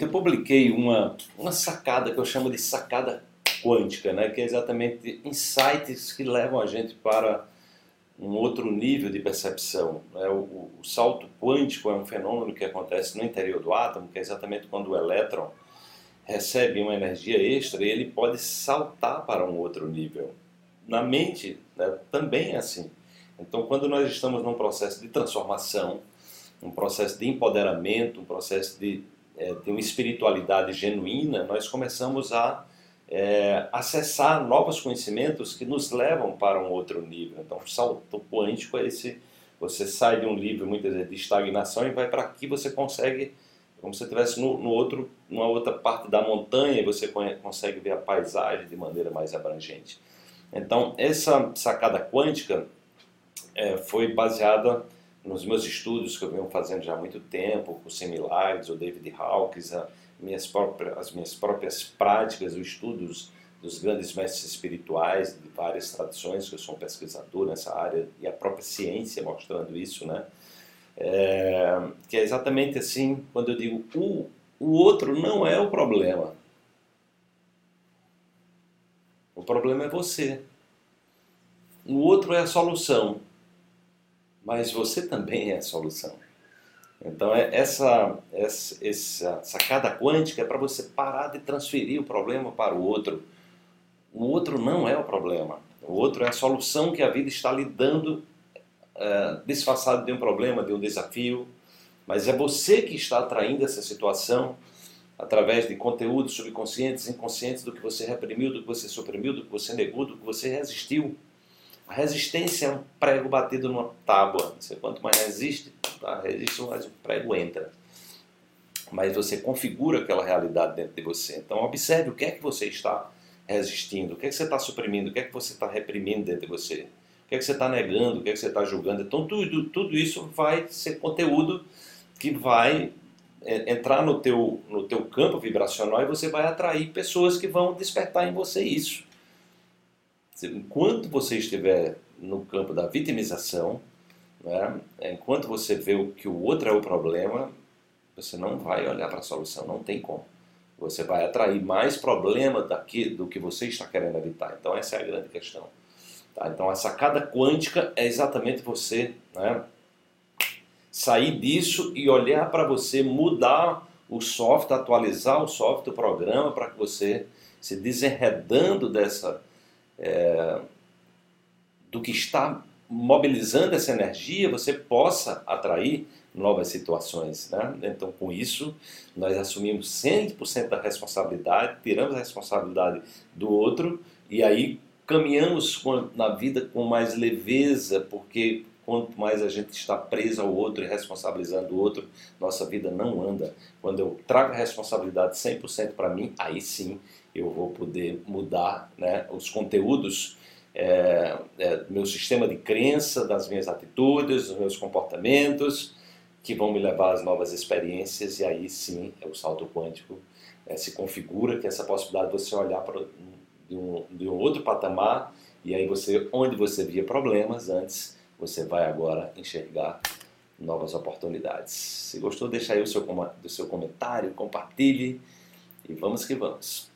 Eu publiquei uma, uma sacada que eu chamo de sacada quântica, né? que é exatamente insights que levam a gente para um outro nível de percepção. Né? O, o, o, salto quântico é um fenômeno que acontece no interior do átomo, que é exatamente quando o elétron recebe uma energia extra e ele pode saltar para um outro nível. Na mente né, também é assim. Então, quando nós estamos num processo de transformação, um processo de empoderamento, um processo de, é, de uma espiritualidade genuína, nós começamos a é, acessar novos conhecimentos que nos levam para um outro nível. Então, o salto quântico é esse: você sai de um nível muitas vezes de estagnação e vai para aqui, você consegue, como se estivesse no, no outro, numa outra parte da montanha, você consegue ver a paisagem de maneira mais abrangente. Então, essa sacada quântica é, foi baseada nos meus estudos que eu venho fazendo já há muito tempo, com o o David Hawkins, a, minhas próprias, as minhas próprias práticas, os estudos dos grandes mestres espirituais de várias tradições, que eu sou um pesquisador nessa área, e a própria ciência mostrando isso, né? É, que é exatamente assim, quando eu digo o, o outro não é o problema. O problema é você. O outro é a solução. Mas você também é a solução. Então, é essa, essa, essa sacada quântica é para você parar de transferir o problema para o outro. O outro não é o problema. O outro é a solução que a vida está lhe dando, é, disfarçado de um problema, de um desafio. Mas é você que está atraindo essa situação através de conteúdos subconscientes, inconscientes do que você reprimiu, do que você suprimiu, do que você negou, do que você resistiu. A resistência é um prego batido numa tábua. Você, quanto mais resiste, tá? resiste, mais o prego entra. Mas você configura aquela realidade dentro de você. Então observe o que é que você está resistindo, o que é que você está suprimindo, o que é que você está reprimindo dentro de você, o que é que você está negando, o que é que você está julgando. Então tudo, tudo isso vai ser conteúdo que vai é, entrar no teu, no teu campo vibracional e você vai atrair pessoas que vão despertar em você isso. Enquanto você estiver no campo da vitimização, né, enquanto você vê que o outro é o problema, você não vai olhar para a solução, não tem como. Você vai atrair mais problema daqui do que você está querendo evitar. Então essa é a grande questão. Tá? Então a sacada quântica é exatamente você né, sair disso e olhar para você, mudar o software, atualizar o software, o programa para que você se desenredando dessa é, do que está mobilizando essa energia, você possa atrair novas situações. Né? Então, com isso, nós assumimos 100% da responsabilidade, tiramos a responsabilidade do outro e aí caminhamos na vida com mais leveza, porque quanto mais a gente está preso ao outro e responsabilizando o outro, nossa vida não anda. Quando eu trago a responsabilidade 100% para mim, aí sim eu vou poder mudar né, os conteúdos é, é, meu sistema de crença, das minhas atitudes, dos meus comportamentos, que vão me levar às novas experiências e aí sim é o salto quântico é, se configura que essa possibilidade de você olhar para de um, de um outro patamar e aí você onde você via problemas antes você vai agora enxergar novas oportunidades. Se gostou, deixa aí o seu, o seu comentário, compartilhe e vamos que vamos.